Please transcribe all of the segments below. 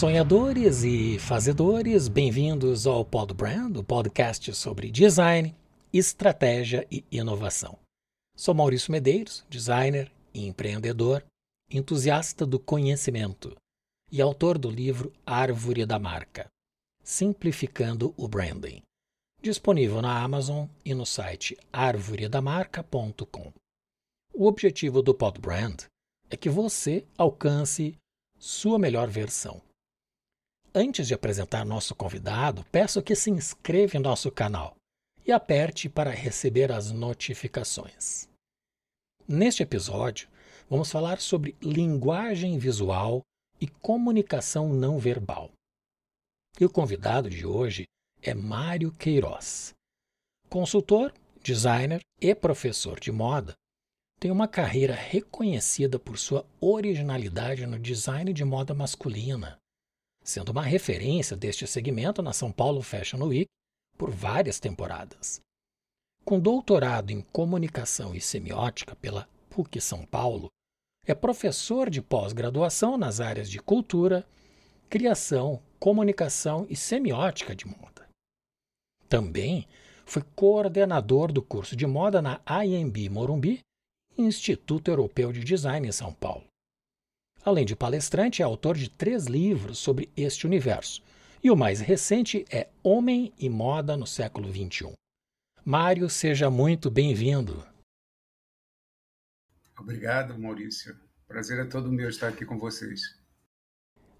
Sonhadores e fazedores, bem-vindos ao Pod Brand, o podcast sobre design, estratégia e inovação. Sou Maurício Medeiros, designer empreendedor, entusiasta do conhecimento e autor do livro Árvore da Marca, Simplificando o Branding, disponível na Amazon e no site arvoredamarca.com. O objetivo do Pod Brand é que você alcance sua melhor versão. Antes de apresentar nosso convidado, peço que se inscreva em nosso canal e aperte para receber as notificações. Neste episódio, vamos falar sobre linguagem visual e comunicação não verbal. E o convidado de hoje é Mário Queiroz. Consultor, designer e professor de moda, tem uma carreira reconhecida por sua originalidade no design de moda masculina, sendo uma referência deste segmento na São Paulo Fashion Week por várias temporadas. Com doutorado em comunicação e semiótica pela PUC São Paulo, é professor de pós-graduação nas áreas de cultura, criação, comunicação e semiótica de moda. Também foi coordenador do curso de moda na IMB Morumbi Instituto Europeu de Design em São Paulo. Além de palestrante, é autor de três livros sobre este universo, e o mais recente é Homem e Moda no Século XXI. Mário, seja muito bem-vindo. Obrigado, Maurício. Prazer é todo meu estar aqui com vocês.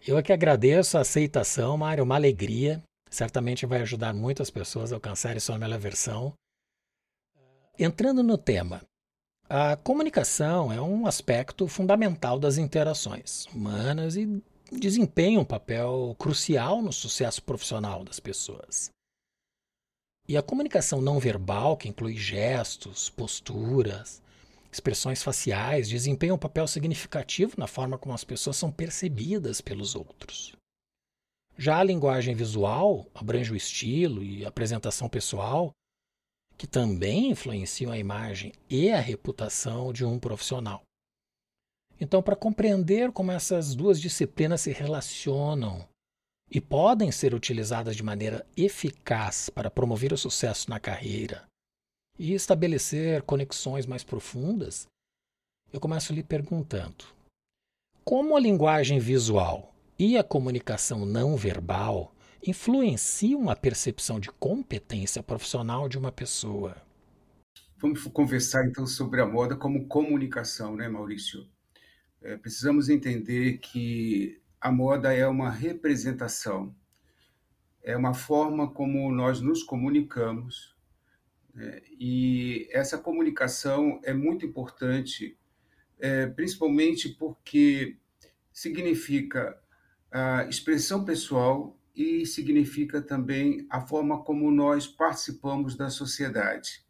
Eu é que agradeço a aceitação, Mário, uma alegria. Certamente vai ajudar muitas pessoas a alcançarem sua melhor versão. Entrando no tema, a comunicação é um aspecto fundamental das interações humanas e desempenha um papel crucial no sucesso profissional das pessoas. E a comunicação não verbal, que inclui gestos, posturas, expressões faciais, desempenha um papel significativo na forma como as pessoas são percebidas pelos outros. Já a linguagem visual abrange o estilo e a apresentação pessoal, que também influenciam a imagem e a reputação de um profissional. Então, para compreender como essas duas disciplinas se relacionam e podem ser utilizadas de maneira eficaz para promover o sucesso na carreira e estabelecer conexões mais profundas, eu começo lhe perguntando: como a linguagem visual e a comunicação não verbal influenciam a percepção de competência profissional de uma pessoa. Vamos conversar então sobre a moda como comunicação, né, Maurício? É, precisamos entender que a moda é uma representação, é uma forma como nós nos comunicamos, né? e essa comunicação é muito importante, é, principalmente porque significa a expressão pessoal e significa também a forma como nós participamos da sociedade.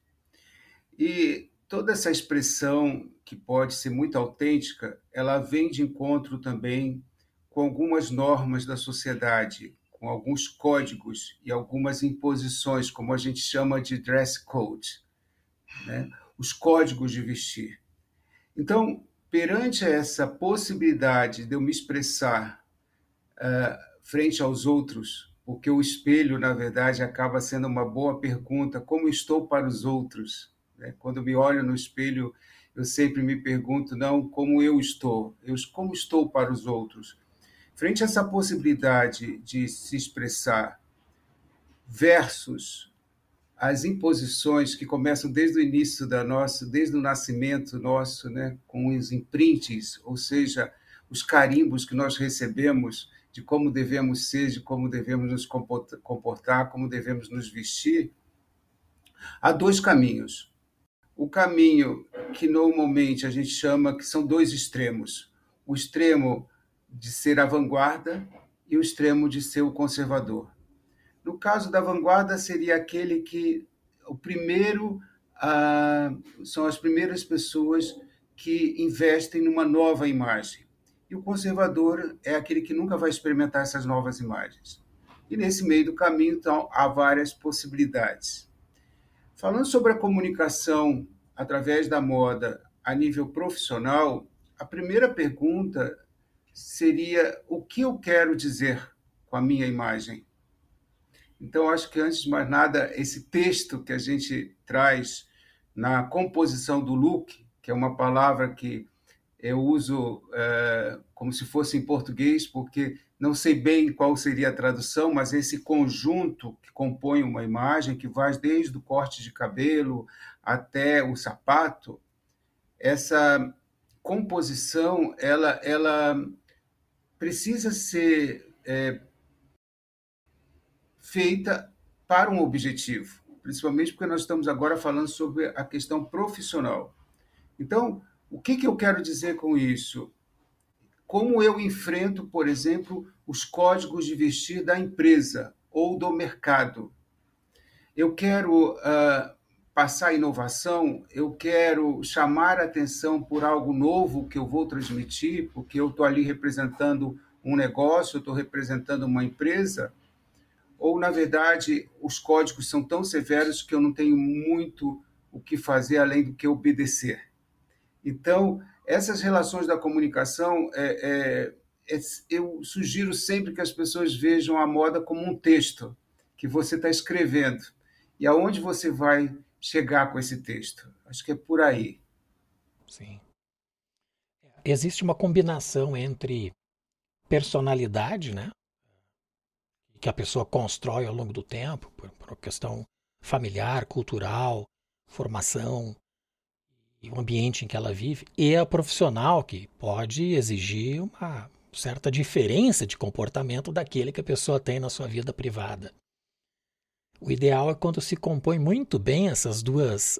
E toda essa expressão, que pode ser muito autêntica, ela vem de encontro também com algumas normas da sociedade, com alguns códigos e algumas imposições, como a gente chama de dress code, né? os códigos de vestir. Então, perante essa possibilidade de eu me expressar uh, frente aos outros, porque o espelho, na verdade, acaba sendo uma boa pergunta: como estou para os outros? Né? Quando me olho no espelho, eu sempre me pergunto não como eu estou, eu como estou para os outros. Frente a essa possibilidade de se expressar versus as imposições que começam desde o início da nossa, desde o nascimento nosso, né, com os imprints, ou seja, os carimbos que nós recebemos de como devemos ser, de como devemos nos comportar, como devemos nos vestir, há dois caminhos. O caminho que normalmente a gente chama que são dois extremos: o extremo de ser a vanguarda e o extremo de ser o conservador. No caso da vanguarda, seria aquele que o primeiro ah, são as primeiras pessoas que investem numa nova imagem e o conservador é aquele que nunca vai experimentar essas novas imagens. E nesse meio do caminho, então, há várias possibilidades. Falando sobre a comunicação através da moda a nível profissional, a primeira pergunta seria o que eu quero dizer com a minha imagem. Então, acho que antes de mais nada, esse texto que a gente traz na composição do look, que é uma palavra que eu uso é, como se fosse em português, porque não sei bem qual seria a tradução, mas esse conjunto que compõe uma imagem, que vai desde o corte de cabelo até o sapato, essa composição ela, ela precisa ser é, feita para um objetivo, principalmente porque nós estamos agora falando sobre a questão profissional. Então, o que, que eu quero dizer com isso? Como eu enfrento, por exemplo, os códigos de vestir da empresa ou do mercado? Eu quero uh, passar inovação, eu quero chamar atenção por algo novo que eu vou transmitir, porque eu estou ali representando um negócio, estou representando uma empresa ou na verdade os códigos são tão severos que eu não tenho muito o que fazer além do que obedecer. Então, essas relações da comunicação, é, é, é, eu sugiro sempre que as pessoas vejam a moda como um texto que você está escrevendo. E aonde você vai chegar com esse texto? Acho que é por aí. Sim. Existe uma combinação entre personalidade, né? que a pessoa constrói ao longo do tempo, por, por questão familiar, cultural, formação e o ambiente em que ela vive, e a profissional, que pode exigir uma certa diferença de comportamento daquele que a pessoa tem na sua vida privada. O ideal é quando se compõe muito bem essas duas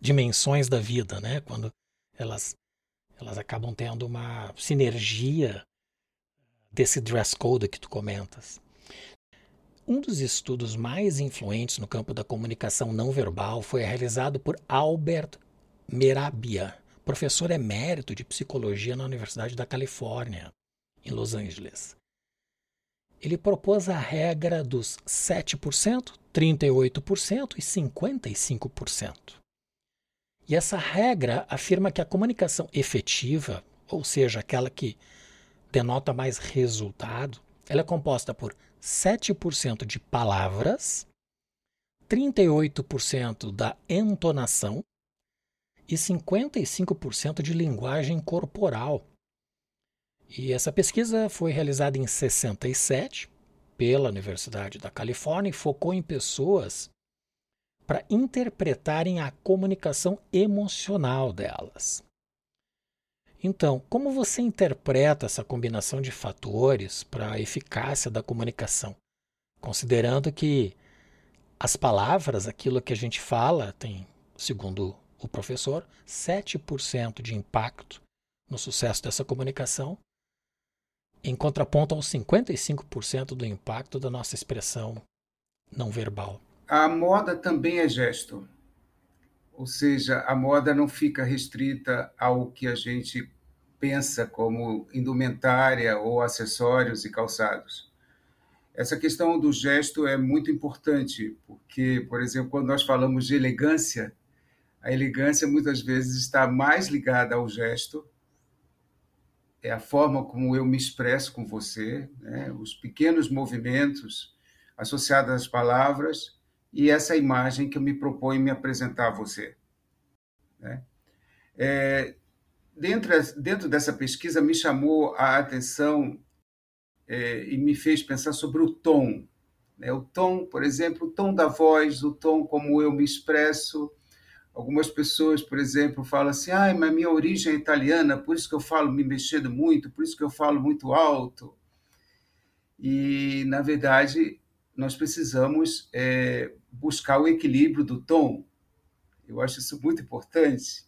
dimensões da vida, né? Quando elas elas acabam tendo uma sinergia desse dress code que tu comentas. Um dos estudos mais influentes no campo da comunicação não verbal foi realizado por Albert Merabia, professor emérito de psicologia na Universidade da Califórnia, em Los Angeles. Ele propôs a regra dos 7%, 38% e 55%. E essa regra afirma que a comunicação efetiva, ou seja, aquela que denota mais resultado, ela é composta por 7% de palavras, 38% da entonação e 55% de linguagem corporal. E essa pesquisa foi realizada em 67 pela Universidade da Califórnia e focou em pessoas para interpretarem a comunicação emocional delas. Então, como você interpreta essa combinação de fatores para a eficácia da comunicação? Considerando que as palavras, aquilo que a gente fala, tem, segundo o professor, 7% de impacto no sucesso dessa comunicação, em contraponto aos 55% do impacto da nossa expressão não verbal. A moda também é gesto. Ou seja, a moda não fica restrita ao que a gente pensa como indumentária ou acessórios e calçados. Essa questão do gesto é muito importante, porque, por exemplo, quando nós falamos de elegância, a elegância muitas vezes está mais ligada ao gesto, é a forma como eu me expresso com você, né? os pequenos movimentos associados às palavras e essa imagem que eu me proponho me apresentar a você. Né? É, dentro, dentro dessa pesquisa, me chamou a atenção é, e me fez pensar sobre o tom. Né? O tom, por exemplo, o tom da voz, o tom como eu me expresso. Algumas pessoas, por exemplo, falam assim: ah, mas minha origem é italiana, por isso que eu falo me mexendo muito, por isso que eu falo muito alto. E, na verdade, nós precisamos é, buscar o equilíbrio do tom. Eu acho isso muito importante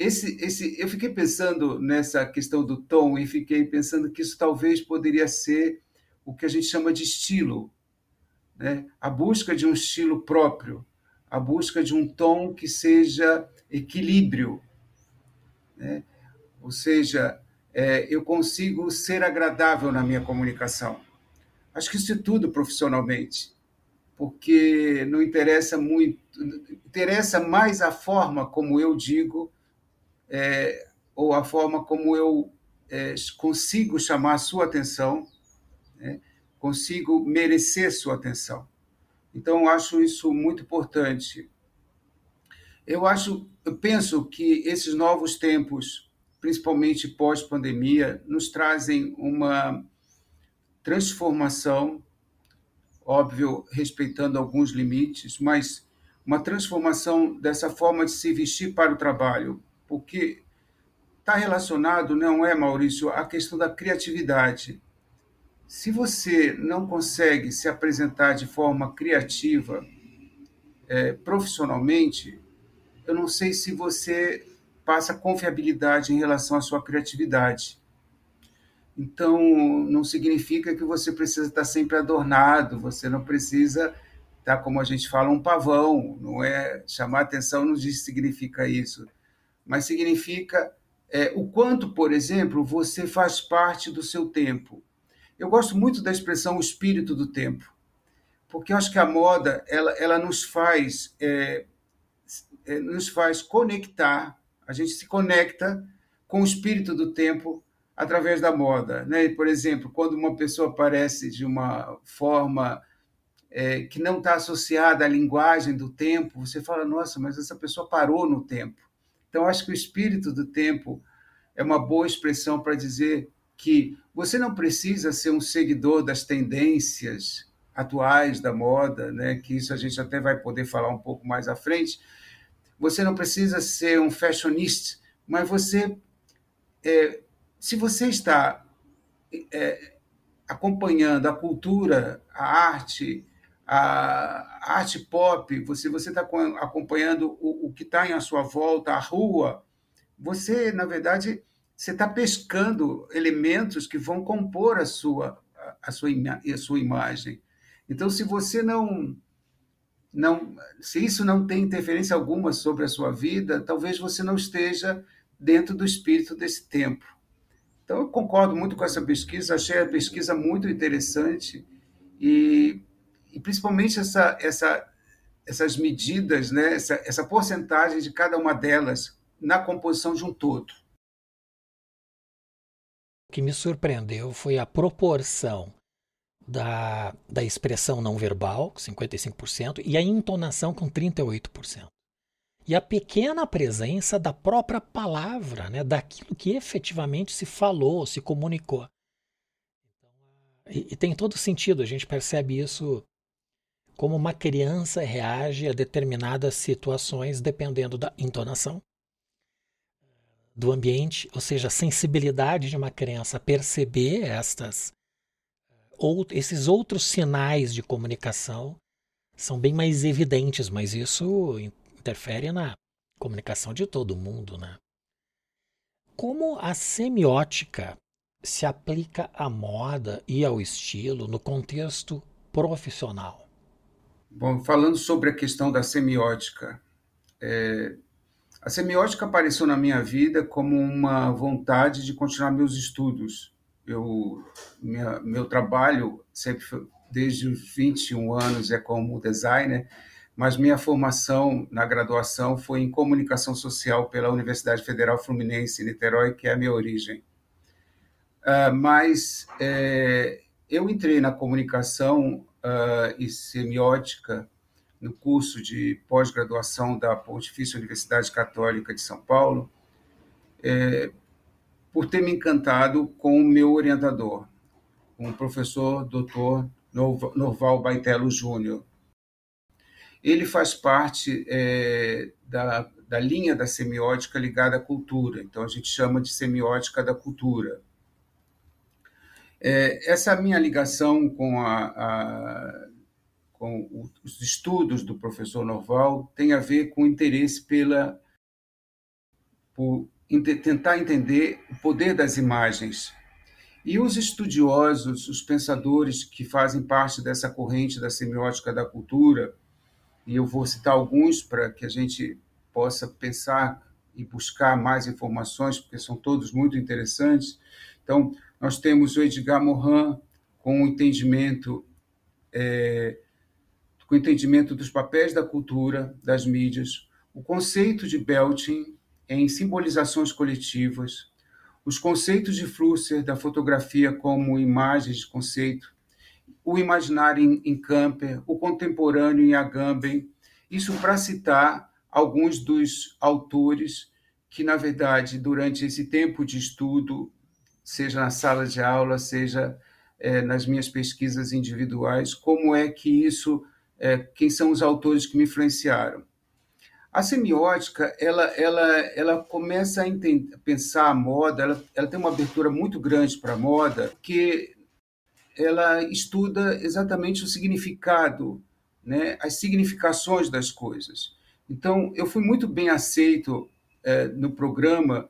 esse, esse, eu fiquei pensando nessa questão do tom e fiquei pensando que isso talvez poderia ser o que a gente chama de estilo, né? A busca de um estilo próprio, a busca de um tom que seja equilíbrio, né? Ou seja, é, eu consigo ser agradável na minha comunicação. Acho que isso é tudo profissionalmente, porque não interessa muito, interessa mais a forma como eu digo é, ou a forma como eu é, consigo chamar a sua atenção, né? consigo merecer sua atenção. Então, acho isso muito importante. Eu acho, eu penso que esses novos tempos, principalmente pós-pandemia, nos trazem uma transformação, óbvio, respeitando alguns limites, mas uma transformação dessa forma de se vestir para o trabalho, porque está relacionado, não é, Maurício, à questão da criatividade. Se você não consegue se apresentar de forma criativa é, profissionalmente, eu não sei se você passa confiabilidade em relação à sua criatividade. Então, não significa que você precisa estar sempre adornado, você não precisa estar, como a gente fala, um pavão, não é? Chamar atenção não significa isso, mas significa é, o quanto, por exemplo, você faz parte do seu tempo. Eu gosto muito da expressão o espírito do tempo, porque eu acho que a moda ela, ela nos faz é, é, nos faz conectar, a gente se conecta com o espírito do tempo através da moda. Né? Por exemplo, quando uma pessoa aparece de uma forma é, que não está associada à linguagem do tempo, você fala, nossa, mas essa pessoa parou no tempo. Então, acho que o espírito do tempo é uma boa expressão para dizer que você não precisa ser um seguidor das tendências atuais da moda, né? que isso a gente até vai poder falar um pouco mais à frente, você não precisa ser um fashionista, mas você, é, se você está é, acompanhando a cultura, a arte, a arte pop, você você está acompanhando o, o que está em sua volta, a rua, você na verdade você está pescando elementos que vão compor a sua a sua a sua imagem. Então, se você não não, se isso não tem interferência alguma sobre a sua vida, talvez você não esteja dentro do espírito desse tempo. Então, eu concordo muito com essa pesquisa, achei a pesquisa muito interessante e, e principalmente essa, essa, essas medidas, né, essa, essa porcentagem de cada uma delas na composição de um todo. O que me surpreendeu foi a proporção da, da expressão não verbal, 55%, e a entonação com 38%. E a pequena presença da própria palavra, né, daquilo que efetivamente se falou, se comunicou. E, e tem todo sentido, a gente percebe isso como uma criança reage a determinadas situações dependendo da entonação, do ambiente, ou seja, a sensibilidade de uma criança a perceber estas ou, esses outros sinais de comunicação são bem mais evidentes, mas isso interfere na comunicação de todo mundo, né? Como a semiótica se aplica à moda e ao estilo no contexto profissional? Bom, falando sobre a questão da semiótica, é, a semiótica apareceu na minha vida como uma vontade de continuar meus estudos eu, minha, meu trabalho sempre foi, desde os 21 anos é como designer, mas minha formação na graduação foi em comunicação social pela Universidade Federal Fluminense, Niterói, que é a minha origem. Uh, mas é, eu entrei na comunicação uh, e semiótica no curso de pós-graduação da Pontifícia Universidade Católica de São Paulo, é, por ter me encantado com o meu orientador, o professor Dr. Norval Baitello Júnior. Ele faz parte é, da, da linha da semiótica ligada à cultura, então a gente chama de semiótica da cultura. É, essa minha ligação com, a, a, com os estudos do professor Norval tem a ver com o interesse pela, por tentar entender o poder das imagens. E os estudiosos, os pensadores que fazem parte dessa corrente da semiótica da cultura, e eu vou citar alguns para que a gente possa pensar e buscar mais informações, porque são todos muito interessantes. Então, nós temos o Edgar Morin com o entendimento é, com o entendimento dos papéis da cultura, das mídias, o conceito de Belting, em simbolizações coletivas, os conceitos de Flusser da fotografia como imagens de conceito, o imaginário em, Camper, o contemporâneo em Agamben, isso para citar alguns dos autores que, na verdade, durante esse tempo de estudo, seja na sala de aula, seja é, nas minhas pesquisas individuais, como é que isso, é, quem são os autores que me influenciaram. A semiótica, ela, ela, ela começa a entender, pensar a moda, ela, ela tem uma abertura muito grande para a moda, que ela estuda exatamente o significado, né, as significações das coisas. Então, eu fui muito bem aceito é, no programa,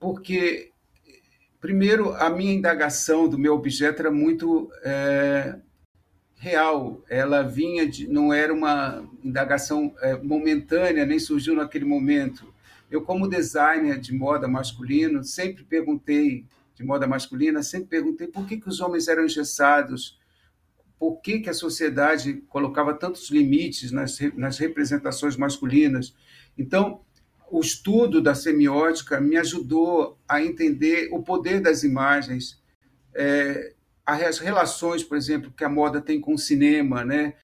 porque, primeiro, a minha indagação do meu objeto era muito é, real. Ela vinha de, não era uma indagação é, momentânea, nem surgiu naquele momento. Eu, como designer de moda masculino, sempre perguntei de moda masculina, sempre perguntei por que, que os homens eram engessados, por que, que a sociedade colocava tantos limites nas, nas representações masculinas. Então, o estudo da semiótica me ajudou a entender o poder das imagens, é, as relações, por exemplo, que a moda tem com o cinema, né?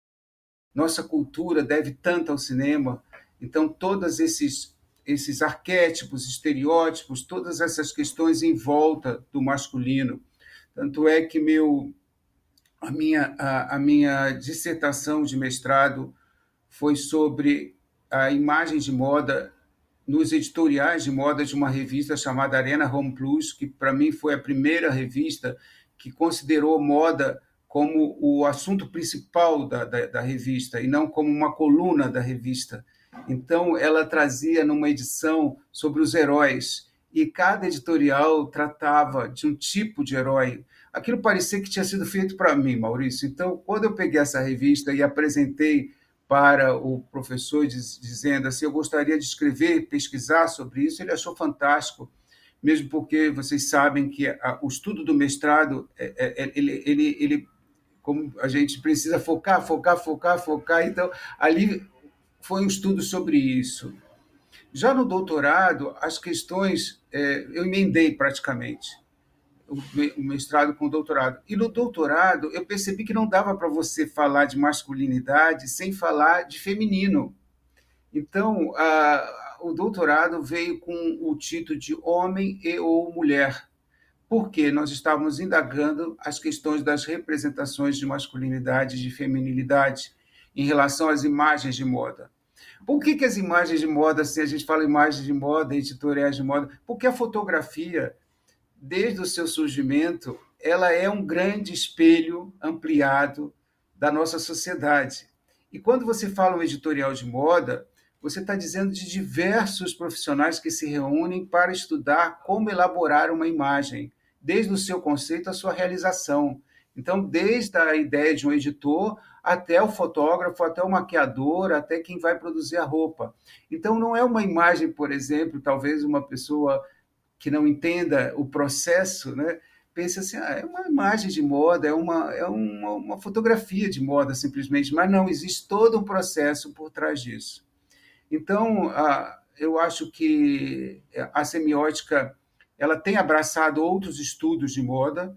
Nossa cultura deve tanto ao cinema. Então, todos esses esses arquétipos, estereótipos, todas essas questões em volta do masculino. Tanto é que meu a minha a, a minha dissertação de mestrado foi sobre a imagem de moda nos editoriais de moda de uma revista chamada Arena Home Plus, que para mim foi a primeira revista que considerou moda como o assunto principal da, da, da, revista e não como uma coluna da revista. Então, ela trazia numa edição sobre os heróis e cada editorial tratava de um tipo de herói. Aquilo parecia que tinha sido feito para mim, Maurício. Então, quando eu peguei essa revista e apresentei para o professor dizendo assim, eu gostaria de escrever, pesquisar sobre isso, ele achou fantástico mesmo porque vocês sabem que a, o estudo do mestrado, é, é, é, ele, ele, ele, como a gente precisa focar, focar, focar, focar, então ali foi um estudo sobre isso. Já no doutorado, as questões é, eu emendei praticamente o mestrado com o doutorado. E no doutorado, eu percebi que não dava para você falar de masculinidade sem falar de feminino. Então, a, o doutorado veio com o título de Homem e ou Mulher, porque nós estávamos indagando as questões das representações de masculinidade e de feminilidade em relação às imagens de moda. Por que, que as imagens de moda, se a gente fala imagens de moda, editoriais de moda, porque a fotografia, desde o seu surgimento, ela é um grande espelho ampliado da nossa sociedade. E quando você fala um editorial de moda, você está dizendo de diversos profissionais que se reúnem para estudar como elaborar uma imagem, desde o seu conceito à sua realização. Então, desde a ideia de um editor até o fotógrafo, até o maquiador, até quem vai produzir a roupa. Então, não é uma imagem, por exemplo, talvez uma pessoa que não entenda o processo, né? pense assim, ah, é uma imagem de moda, é, uma, é uma, uma fotografia de moda, simplesmente, mas não, existe todo um processo por trás disso. Então, eu acho que a semiótica ela tem abraçado outros estudos de moda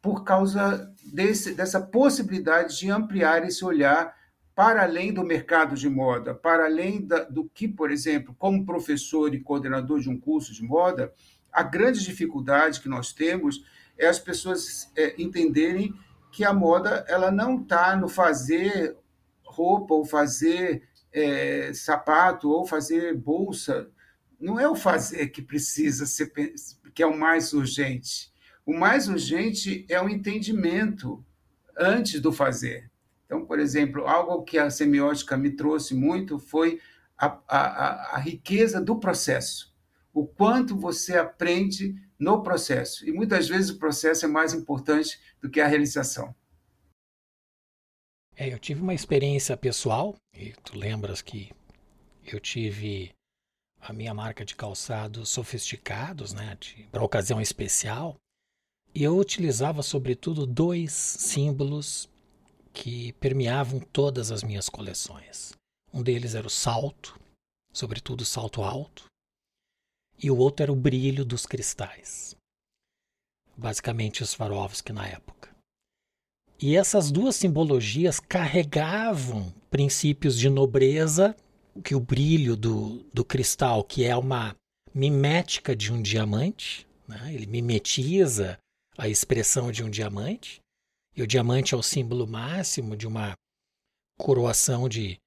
por causa desse, dessa possibilidade de ampliar esse olhar para além do mercado de moda, para além da, do que, por exemplo, como professor e coordenador de um curso de moda, a grande dificuldade que nós temos é as pessoas é, entenderem que a moda ela não está no fazer roupa ou fazer é, sapato ou fazer bolsa, não é o fazer que precisa ser, que é o mais urgente. O mais urgente é o entendimento antes do fazer. Então, por exemplo, algo que a semiótica me trouxe muito foi a, a, a riqueza do processo. O quanto você aprende no processo. E muitas vezes o processo é mais importante do que a realização. É, eu tive uma experiência pessoal, e tu lembras que eu tive a minha marca de calçados sofisticados, né, para ocasião especial, e eu utilizava sobretudo dois símbolos que permeavam todas as minhas coleções. Um deles era o salto, sobretudo o salto alto, e o outro era o brilho dos cristais. basicamente Swarovski na época. E essas duas simbologias carregavam princípios de nobreza, que o brilho do, do cristal, que é uma mimética de um diamante, né? ele mimetiza a expressão de um diamante, e o diamante é o símbolo máximo de uma coroação de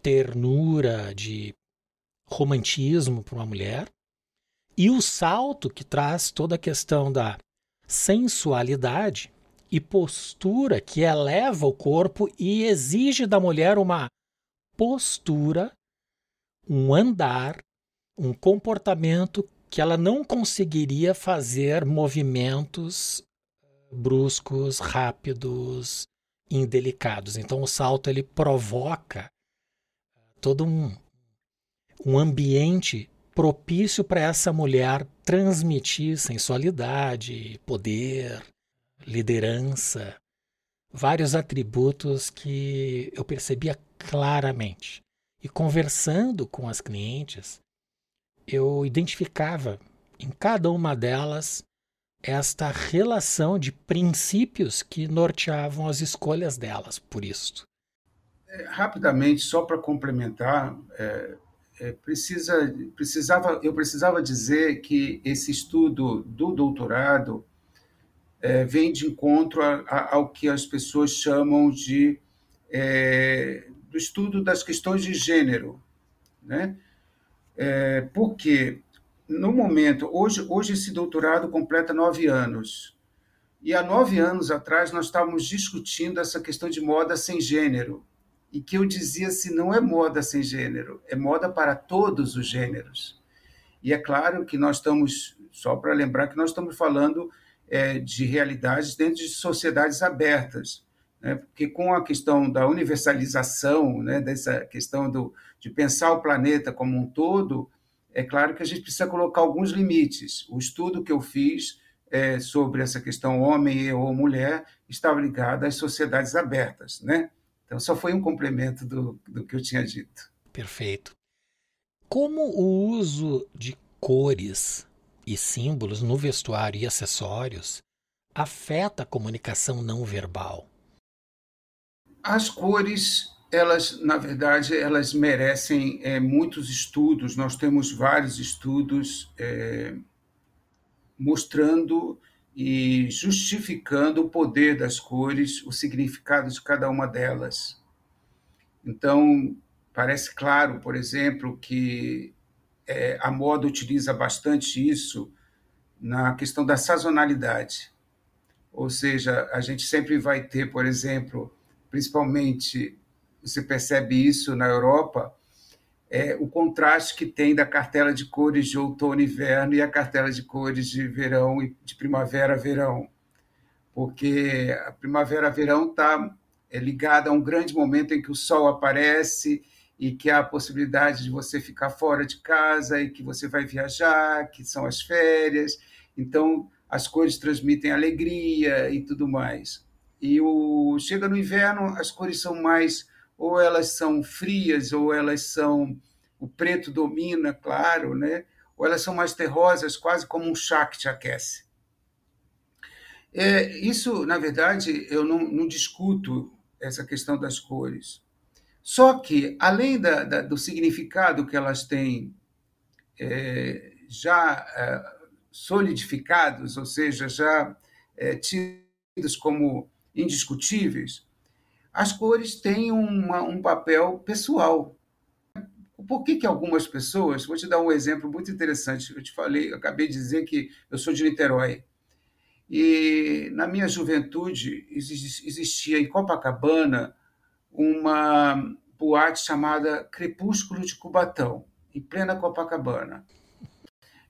ternura, de romantismo para uma mulher. E o salto que traz toda a questão da sensualidade e postura que eleva o corpo e exige da mulher uma postura, um andar, um comportamento que ela não conseguiria fazer movimentos bruscos, rápidos, indelicados. Então o salto ele provoca todo um, um ambiente propício para essa mulher transmitir sensualidade, poder, liderança, vários atributos que eu percebia claramente. E conversando com as clientes, eu identificava em cada uma delas esta relação de princípios que norteavam as escolhas delas por isto. É, rapidamente, só para complementar, é, é, precisa, precisava, eu precisava dizer que esse estudo do doutorado é, vem de encontro a, a, ao que as pessoas chamam de é, do estudo das questões de gênero, né? É, porque no momento hoje hoje esse doutorado completa nove anos e há nove anos atrás nós estávamos discutindo essa questão de moda sem gênero e que eu dizia assim, não é moda sem gênero, é moda para todos os gêneros. E é claro que nós estamos, só para lembrar que nós estamos falando é, de realidades dentro de sociedades abertas, né? porque com a questão da universalização, né, dessa questão do, de pensar o planeta como um todo, é claro que a gente precisa colocar alguns limites. O estudo que eu fiz é, sobre essa questão homem ou mulher estava ligado às sociedades abertas, né? Então, só foi um complemento do, do que eu tinha dito. Perfeito. Como o uso de cores e símbolos no vestuário e acessórios afeta a comunicação não verbal? As cores, elas, na verdade, elas merecem é, muitos estudos. Nós temos vários estudos é, mostrando e justificando o poder das cores, o significado de cada uma delas. Então, parece claro, por exemplo, que é, a moda utiliza bastante isso na questão da sazonalidade. Ou seja, a gente sempre vai ter, por exemplo, principalmente, você percebe isso na Europa, é, o contraste que tem da cartela de cores de outono e inverno e a cartela de cores de verão e de primavera-verão. Porque a primavera-verão está é, ligada a um grande momento em que o sol aparece e que há a possibilidade de você ficar fora de casa e que você vai viajar, que são as férias. Então, as cores transmitem alegria e tudo mais. E o chega no inverno, as cores são mais ou elas são frias, ou elas são. O preto domina, claro, né? ou elas são mais terrosas, quase como um chá que te aquece. É, isso, na verdade, eu não, não, discuto essa questão das cores. Só que, além da, da, do significado que elas têm é, já é, solidificados, ou seja, já é, tidos como indiscutíveis, as cores têm uma, um papel pessoal. Por que, que algumas pessoas, vou te dar um exemplo muito interessante, eu te falei, eu acabei de dizer que eu sou de Niterói, e na minha juventude existia em Copacabana uma boate chamada Crepúsculo de Cubatão, em plena Copacabana.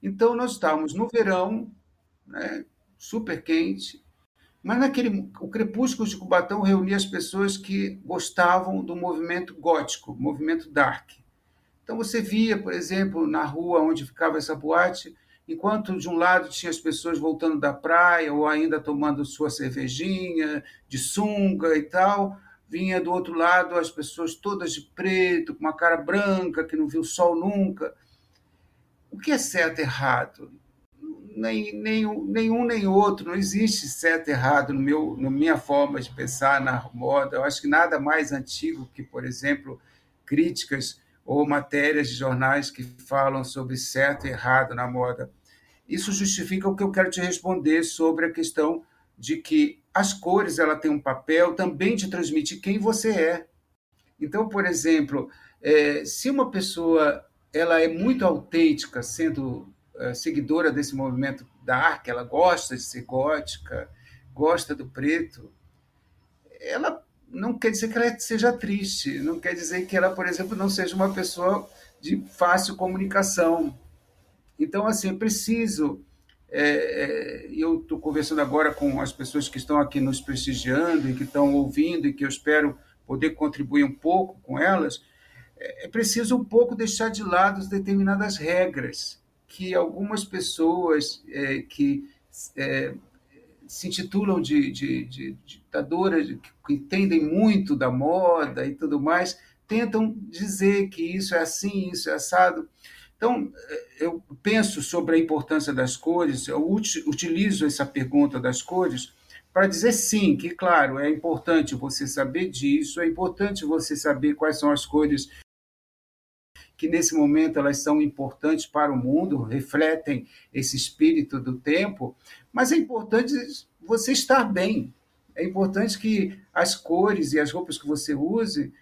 Então nós estávamos no verão, né, super quente, mas naquele o Crepúsculo de Cubatão reunia as pessoas que gostavam do movimento gótico, movimento dark. Então você via, por exemplo, na rua onde ficava essa boate, enquanto de um lado tinha as pessoas voltando da praia ou ainda tomando sua cervejinha de sunga e tal, vinha do outro lado as pessoas todas de preto, com uma cara branca, que não viu sol nunca. O que é certo e errado? nem, nem, nenhum nem outro, não existe certo e errado no meu, na minha forma de pensar na moda. Eu acho que nada mais antigo que, por exemplo, críticas ou matérias de jornais que falam sobre certo e errado na moda. Isso justifica o que eu quero te responder sobre a questão de que as cores ela tem um papel também de transmitir quem você é. Então, por exemplo, é, se uma pessoa ela é muito autêntica, sendo é, seguidora desse movimento dark, ela gosta de ser gótica, gosta do preto, ela não quer dizer que ela seja triste, não quer dizer que ela, por exemplo, não seja uma pessoa de fácil comunicação. Então, assim, é preciso. É, é, eu estou conversando agora com as pessoas que estão aqui nos prestigiando e que estão ouvindo e que eu espero poder contribuir um pouco com elas. É, é preciso um pouco deixar de lado determinadas regras que algumas pessoas é, que é, se intitulam de, de, de, ditadoras, que entendem muito da moda e tudo mais, tentam dizer que isso é assim, isso é assado. Então, eu penso sobre a importância das cores, eu utilizo essa pergunta das cores para dizer sim, que claro, é importante você saber disso, é importante você saber quais são as cores que nesse momento elas são importantes para o mundo, refletem esse espírito do tempo, mas é importante você estar bem. É importante que as cores e as roupas que você use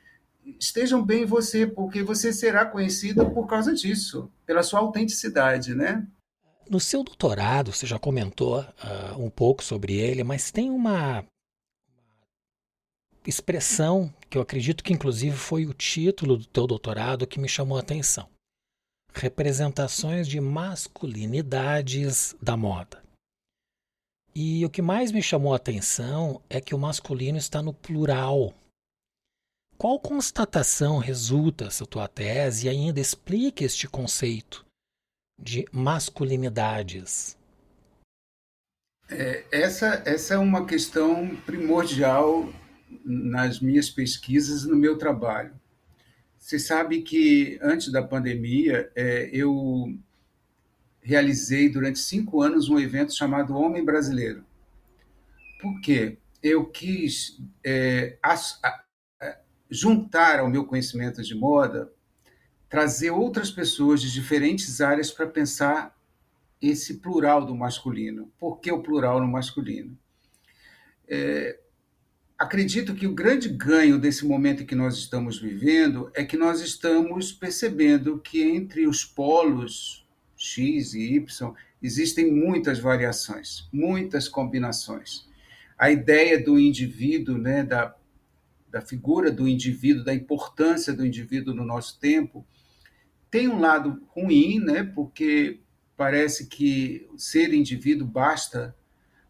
estejam bem em você, porque você será conhecida por causa disso, pela sua autenticidade, né? No seu doutorado, você já comentou uh, um pouco sobre ele, mas tem uma expressão que eu acredito que inclusive foi o título do teu doutorado que me chamou a atenção. Representações de masculinidades da moda. E o que mais me chamou a atenção é que o masculino está no plural. Qual constatação resulta essa tua tese e ainda explica este conceito de masculinidades? É, essa, essa é uma questão primordial nas minhas pesquisas no meu trabalho. Você sabe que antes da pandemia é, eu realizei durante cinco anos um evento chamado Homem Brasileiro. Por quê? Eu quis é, as, a, juntar ao meu conhecimento de moda, trazer outras pessoas de diferentes áreas para pensar esse plural do masculino. Por que o plural no masculino? É, acredito que o grande ganho desse momento que nós estamos vivendo é que nós estamos percebendo que entre os polos X e Y existem muitas variações, muitas combinações. A ideia do indivíduo, né, da, da figura do indivíduo, da importância do indivíduo no nosso tempo, tem um lado ruim, né, porque parece que ser indivíduo basta,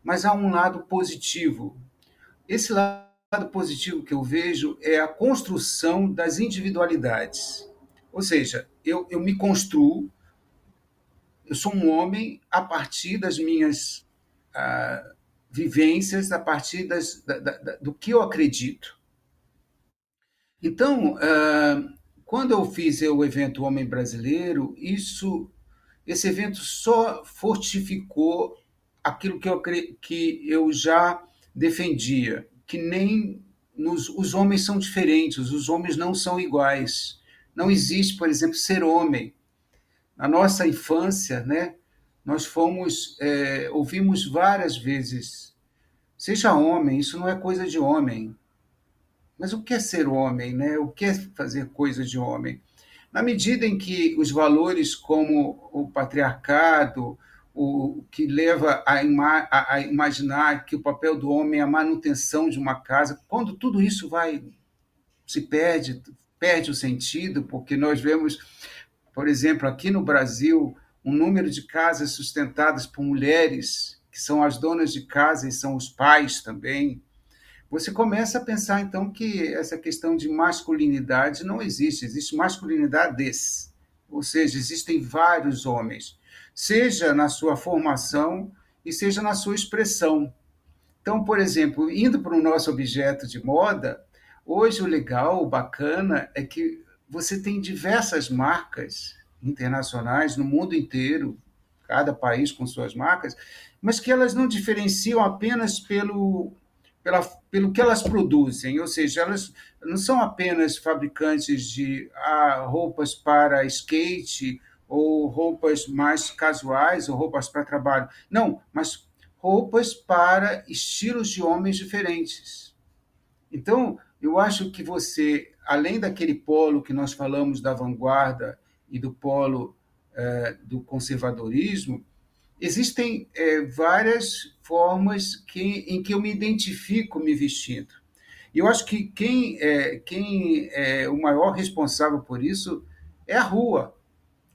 mas há um lado positivo, esse lado positivo que eu vejo é a construção das individualidades. Ou seja, eu, eu me construo, eu sou um homem a partir das minhas ah, vivências, a partir das, da, da, do que eu acredito. Então, ah, quando eu fiz o evento Homem Brasileiro, isso, esse evento só fortificou aquilo que eu, que eu já defendia que nem nos, os homens são diferentes, os homens não são iguais. Não existe, por exemplo, ser homem. Na nossa infância, né, nós fomos, é, ouvimos várias vezes, seja homem, isso não é coisa de homem. Mas o que é ser homem, né? O que é fazer coisa de homem? Na medida em que os valores como o patriarcado, o que leva a, ima a, a, imaginar que o papel do homem é a manutenção de uma casa, quando tudo isso vai se perde, perde o sentido, porque nós vemos, por exemplo, aqui no Brasil, um número de casas sustentadas por mulheres, que são as donas de casa e são os pais também. Você começa a pensar, então, que essa questão de masculinidade não existe, existe masculinidades, ou seja, existem vários homens. Seja na sua formação e seja na sua expressão. Então, por exemplo, indo para o nosso objeto de moda, hoje o legal, o bacana é que você tem diversas marcas internacionais no mundo inteiro, cada país com suas marcas, mas que elas não diferenciam apenas pelo, pela, pelo que elas produzem, ou seja, elas não são apenas fabricantes de ah, roupas para skate ou roupas mais casuais ou roupas para trabalho. Não, mas roupas para estilos de homens diferentes. Então, eu acho que você, além daquele polo que nós falamos da vanguarda e do polo eh, do conservadorismo, existem eh, várias formas que, em que eu me identifico me vestindo. E eu acho que quem é, quem é o maior responsável por isso é a rua,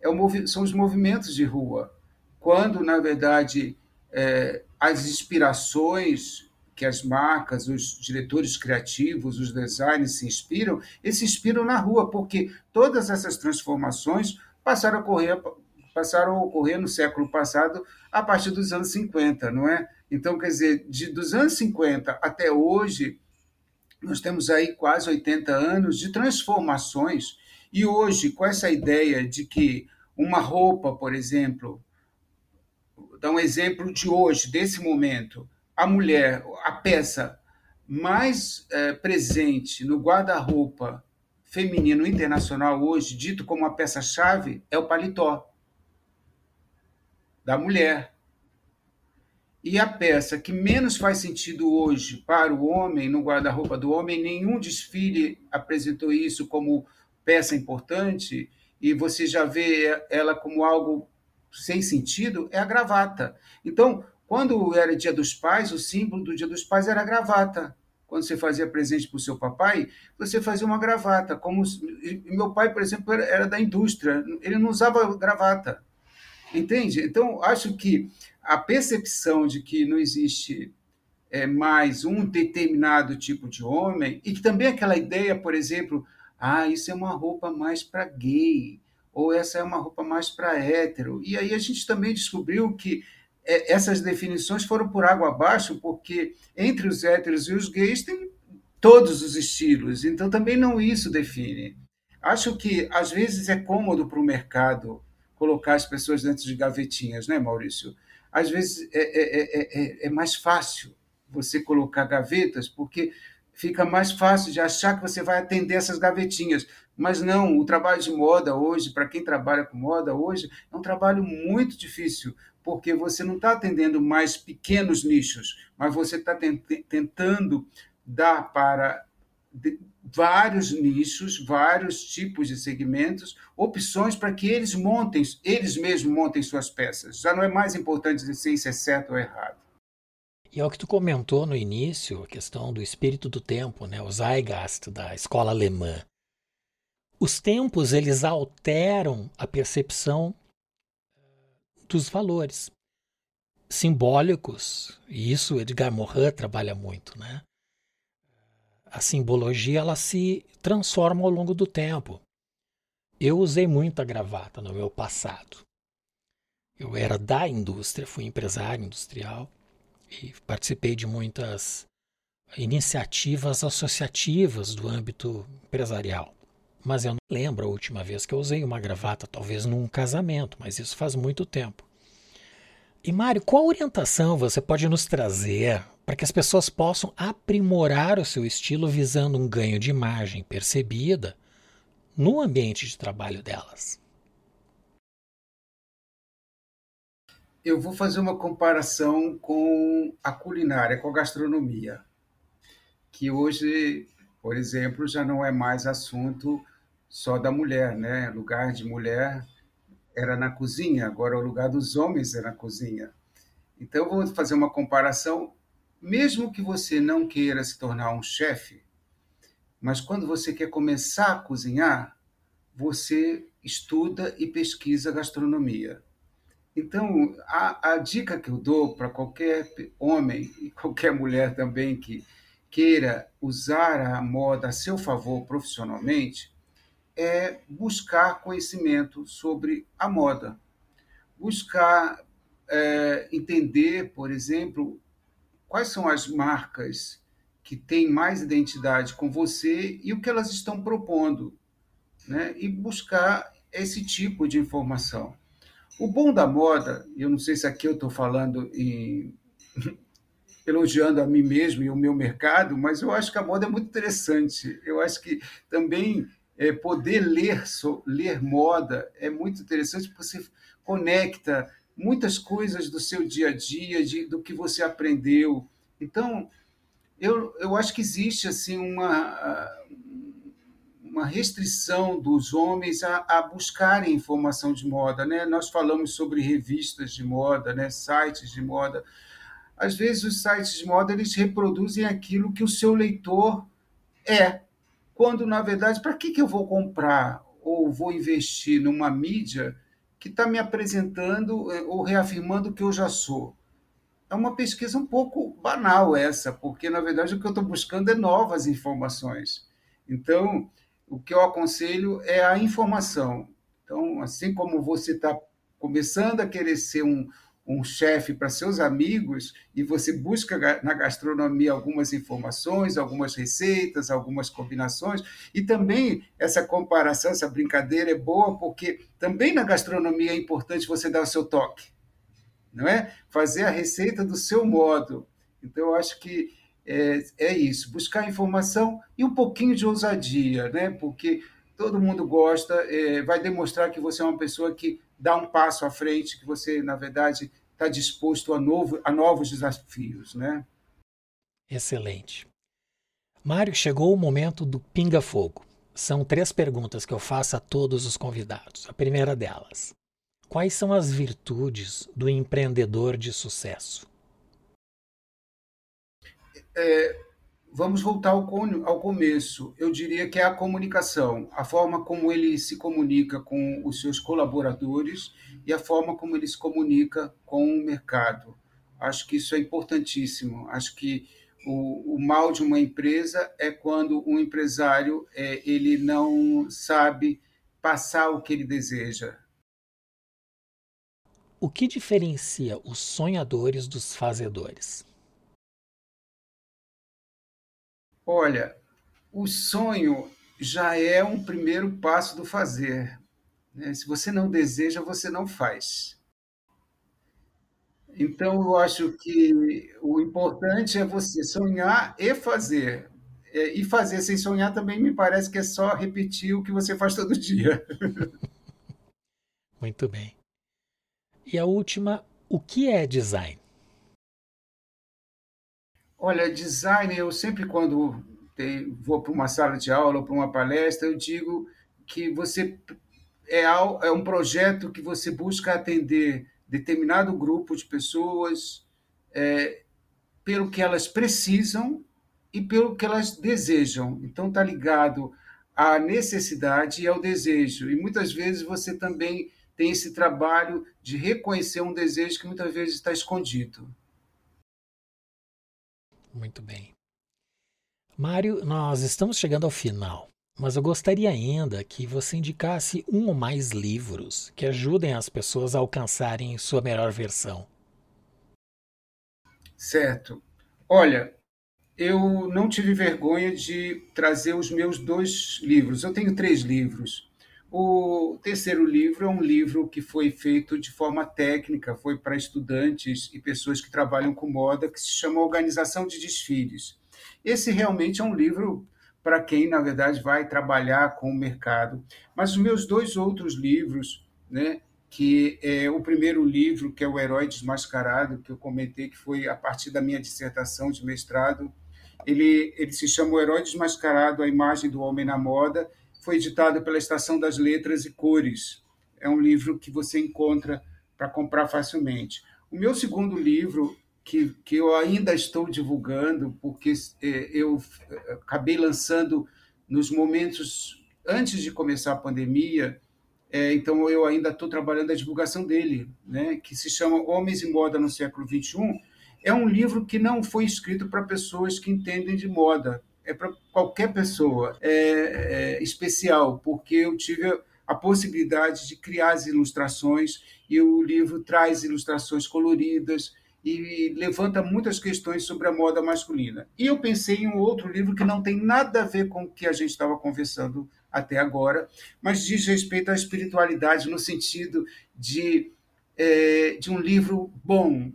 é o, são os movimentos de rua. Quando, na verdade, é, as inspirações que as marcas, os diretores criativos, os designers se inspiram, eles se inspiram na rua, porque todas essas transformações passaram a ocorrer, passaram a ocorrer no século passado a partir dos anos 50, não é? Então, quer dizer, de, dos anos 50 até hoje, nós temos aí quase 80 anos de transformações, e hoje, com essa ideia de que uma roupa, por exemplo, dar um exemplo de hoje, desse momento, a mulher, a peça mais é, presente no guarda-roupa feminino internacional hoje, dito como a peça-chave, é o paletó da mulher. E a peça que menos faz sentido hoje para o homem, no guarda-roupa do homem, nenhum desfile apresentou isso como peça importante, e você já vê ela como algo sem sentido, é a gravata. Então, quando era Dia dos Pais, o símbolo do Dia dos Pais era a gravata. Quando você fazia presente para o seu papai, você fazia uma gravata. Como meu pai, por exemplo, era da indústria, ele não usava gravata. Entende? Então, acho que a percepção de que não existe é, mais um determinado tipo de homem, e que também aquela ideia, por exemplo, ah, isso é uma roupa mais para gay, ou essa é uma roupa mais para hétero. E aí a gente também descobriu que é, essas definições foram por água abaixo, porque entre os héteros e os gays tem todos os estilos, então também não isso define. Acho que às vezes é cômodo para o mercado colocar as pessoas dentro de gavetinhas, né, Maurício? Às vezes é, é, é, é mais fácil você colocar gavetas, porque fica mais fácil de achar que você vai atender essas gavetinhas. Mas não, o trabalho de moda hoje, para quem trabalha com moda hoje, é um trabalho muito difícil, porque você não está atendendo mais pequenos nichos, mas você está tentando dar para vários nichos, vários tipos de segmentos, opções para que eles montem, eles mesmos montem suas peças. Já não é mais importante dizer se é certo ou errado. E é o que tu comentou no início, a questão do espírito do tempo, né? o Zeitgeist da escola alemã. Os tempos, eles alteram a percepção dos valores simbólicos, e isso Edgar Morin trabalha muito, né? A simbologia ela se transforma ao longo do tempo. Eu usei muita gravata no meu passado. Eu era da indústria, fui empresário industrial e participei de muitas iniciativas associativas do âmbito empresarial. Mas eu não lembro a última vez que eu usei uma gravata, talvez num casamento, mas isso faz muito tempo. E Mário, qual orientação você pode nos trazer para que as pessoas possam aprimorar o seu estilo visando um ganho de imagem percebida no ambiente de trabalho delas? Eu vou fazer uma comparação com a culinária, com a gastronomia, que hoje, por exemplo, já não é mais assunto só da mulher, né? Lugar de mulher era na cozinha, agora o lugar dos homens é na cozinha. Então, vou fazer uma comparação mesmo que você não queira se tornar um chefe, mas quando você quer começar a cozinhar, você estuda e pesquisa gastronomia. Então, a, a dica que eu dou para qualquer homem e qualquer mulher também que queira usar a moda a seu favor profissionalmente é buscar conhecimento sobre a moda. Buscar é, entender, por exemplo, quais são as marcas que têm mais identidade com você e o que elas estão propondo, né? E buscar esse tipo de informação. O bom da moda, eu não sei se aqui eu estou falando em elogiando a mim mesmo e o meu mercado, mas eu acho que a moda é muito interessante. Eu acho que também é, poder ler, so, ler moda é muito interessante porque você conecta muitas coisas do seu dia a dia, de, do que você aprendeu. Então, eu, eu acho que existe assim uma, uma restrição dos homens a, a buscarem informação de moda. Né? Nós falamos sobre revistas de moda, né? sites de moda. Às vezes, os sites de moda eles reproduzem aquilo que o seu leitor é, quando, na verdade, para que, que eu vou comprar ou vou investir numa mídia que está me apresentando eh, ou reafirmando o que eu já sou? É uma pesquisa um pouco banal essa, porque, na verdade, o que eu estou buscando é novas informações. Então, o que eu aconselho é a informação. Então, assim como você está começando a querer ser um, um chefe para seus amigos e você busca na gastronomia algumas informações, algumas receitas, algumas combinações, e também essa comparação, essa brincadeira é boa porque também na gastronomia é importante você dar o seu toque, não é? Fazer a receita do seu modo. Então, eu acho que é, é isso, buscar informação e um pouquinho de ousadia, né? Porque todo mundo gosta, é, vai demonstrar que você é uma pessoa que dá um passo à frente, que você, na verdade, está disposto a, novo, a novos desafios, né? Excelente. Mário, chegou o momento do pinga-fogo. São três perguntas que eu faço a todos os convidados. A primeira delas: Quais são as virtudes do empreendedor de sucesso? É, vamos voltar ao, ao começo. Eu diria que é a comunicação, a forma como ele se comunica com os seus colaboradores e a forma como ele se comunica com o mercado. Acho que isso é importantíssimo. Acho que o, o mal de uma empresa é quando um empresário é, ele não sabe passar o que ele deseja. O que diferencia os sonhadores dos fazedores? Olha, o sonho já é um primeiro passo do fazer. Né? Se você não deseja, você não faz. Então, eu acho que o importante é você sonhar e fazer. É, e fazer sem sonhar também me parece que é só repetir o que você faz todo dia. Muito bem. E a última, o que é design? Olha, design, eu sempre quando tem, vou para uma sala de aula ou para uma palestra, eu digo que você é, é um projeto que você busca atender determinado grupo de pessoas é, pelo que elas precisam e pelo que elas desejam. Então, está ligado à necessidade e ao desejo. E muitas vezes você também tem esse trabalho de reconhecer um desejo que muitas vezes está escondido. Muito bem. Mário, nós estamos chegando ao final, mas eu gostaria ainda que você indicasse um ou mais livros que ajudem as pessoas a alcançarem sua melhor versão. Certo. Olha, eu não tive vergonha de trazer os meus dois livros. Eu tenho três livros. O terceiro livro é um livro que foi feito de forma técnica, foi para estudantes e pessoas que trabalham com moda, que se chama Organização de Desfiles. Esse realmente é um livro para quem, na verdade, vai trabalhar com o mercado. Mas os meus dois outros livros, né, que é o primeiro livro, que é O Herói Desmascarado, que eu comentei que foi a partir da minha dissertação de mestrado, ele, ele se chama O Herói Desmascarado, a imagem do homem na moda, foi editado pela Estação das Letras e Cores. É um livro que você encontra para comprar facilmente. O meu segundo livro, que, que eu ainda estou divulgando, porque é, eu é, acabei lançando nos momentos antes de começar a pandemia, é, então eu ainda estou trabalhando a divulgação dele, né, que se chama Homens e Moda no Século XXI. É um livro que não foi escrito para pessoas que entendem de moda, é para qualquer pessoa. É, é, especial, porque eu tive a possibilidade de criar as ilustrações e o livro traz ilustrações coloridas e levanta muitas questões sobre a moda masculina. E eu pensei em um outro livro que não tem nada a ver com o que a gente estava conversando até agora, mas diz respeito à espiritualidade no sentido de é, de um livro bom.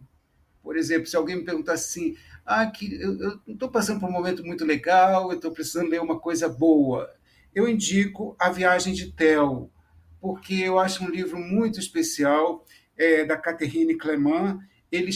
Por exemplo, se alguém me perguntar assim, ah, que eu estou passando por um momento muito legal, eu estou precisando ler uma coisa boa, eu indico A Viagem de Theo, porque eu acho um livro muito especial, é, da Catherine Clement. Ele,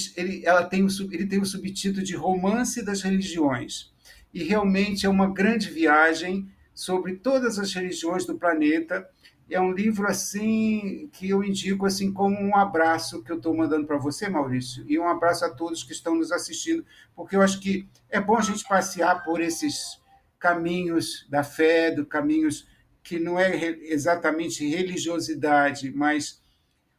ela tem ele tem o subtítulo de Romance das Religiões. E realmente é uma grande viagem sobre todas as religiões do planeta é um livro assim que eu indico assim como um abraço que eu estou mandando para você, Maurício, e um abraço a todos que estão nos assistindo, porque eu acho que é bom a gente passear por esses caminhos da fé, do caminhos que não é exatamente religiosidade, mas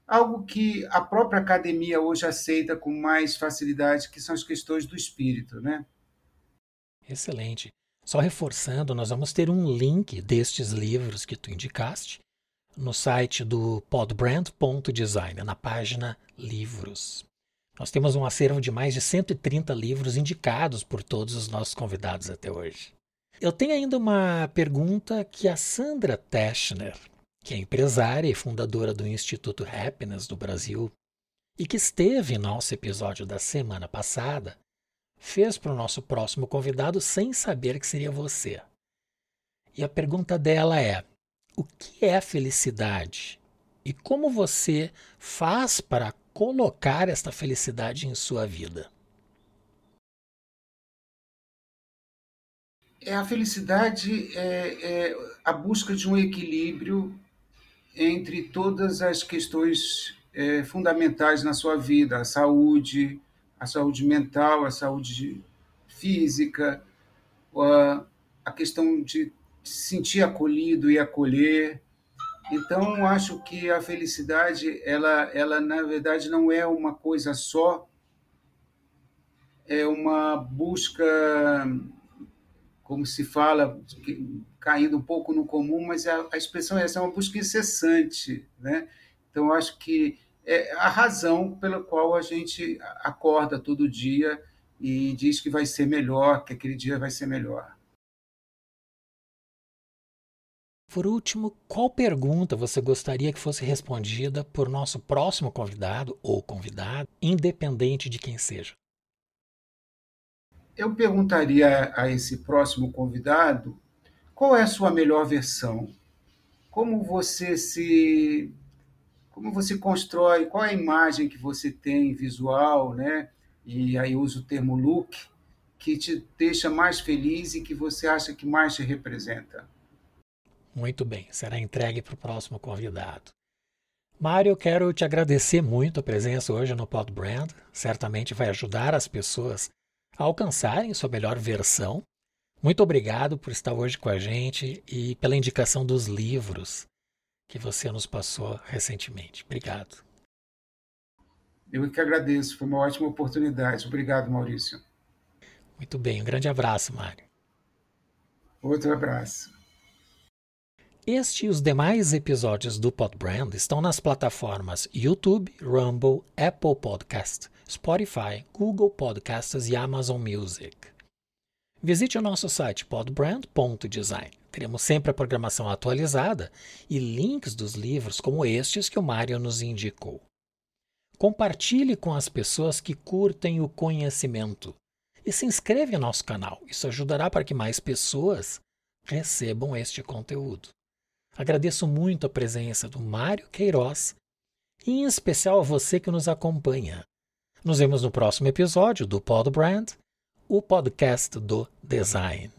algo que a própria academia hoje aceita com mais facilidade, que são as questões do espírito, né? Excelente. Só reforçando, nós vamos ter um link destes livros que tu indicaste no site do podbrand.design, na página Livros. Nós temos um acervo de mais de 130 livros indicados por todos os nossos convidados até hoje. Eu tenho ainda uma pergunta que a Sandra Teschner, que é empresária e fundadora do Instituto Happiness do Brasil e que esteve em nosso episódio da semana passada, fez para o nosso próximo convidado sem saber que seria você. E a pergunta dela é: o que é felicidade e como você faz para colocar esta felicidade em sua vida. É, a felicidade é, é a busca de um equilíbrio entre todas as questões é, fundamentais na sua vida, a saúde, a saúde mental, a saúde física, a, a questão de se sentir acolhido e acolher. Então, acho que a felicidade, ela, ela na verdade não é uma coisa só, é uma busca, como se fala, caindo um pouco no comum, mas a, a expressão é essa, é uma busca incessante, né? Então, acho que é a razão pela qual a gente acorda todo dia e diz que vai ser melhor, que aquele dia vai ser melhor. Por último, qual pergunta você gostaria que fosse respondida por nosso próximo convidado ou convidada, independente de quem seja? Eu perguntaria a esse próximo convidado qual é a sua melhor versão? Como você se como você constrói, qual é a imagem que você tem visual, né? E aí uso o termo look que te deixa mais feliz e que você acha que mais te representa. Muito bem, será entregue para o próximo convidado. Mário, eu quero te agradecer muito a presença hoje no Pod Brand. Certamente vai ajudar as pessoas a alcançarem sua melhor versão. Muito obrigado por estar hoje com a gente e pela indicação dos livros que você nos passou recentemente. Obrigado. Eu que agradeço, foi uma ótima oportunidade. Obrigado, Maurício. Muito bem, um grande abraço, Mário. Outro abraço. Este e os demais episódios do Podbrand estão nas plataformas YouTube, Rumble, Apple Podcast, Spotify, Google Podcasts e Amazon Music. Visite o nosso site podbrand.design. Teremos sempre a programação atualizada e links dos livros como estes que o Mário nos indicou. Compartilhe com as pessoas que curtem o conhecimento e se inscreva em nosso canal. Isso ajudará para que mais pessoas recebam este conteúdo. Agradeço muito a presença do Mário Queiroz e em especial a você que nos acompanha. Nos vemos no próximo episódio do Pod Brand, o podcast do design.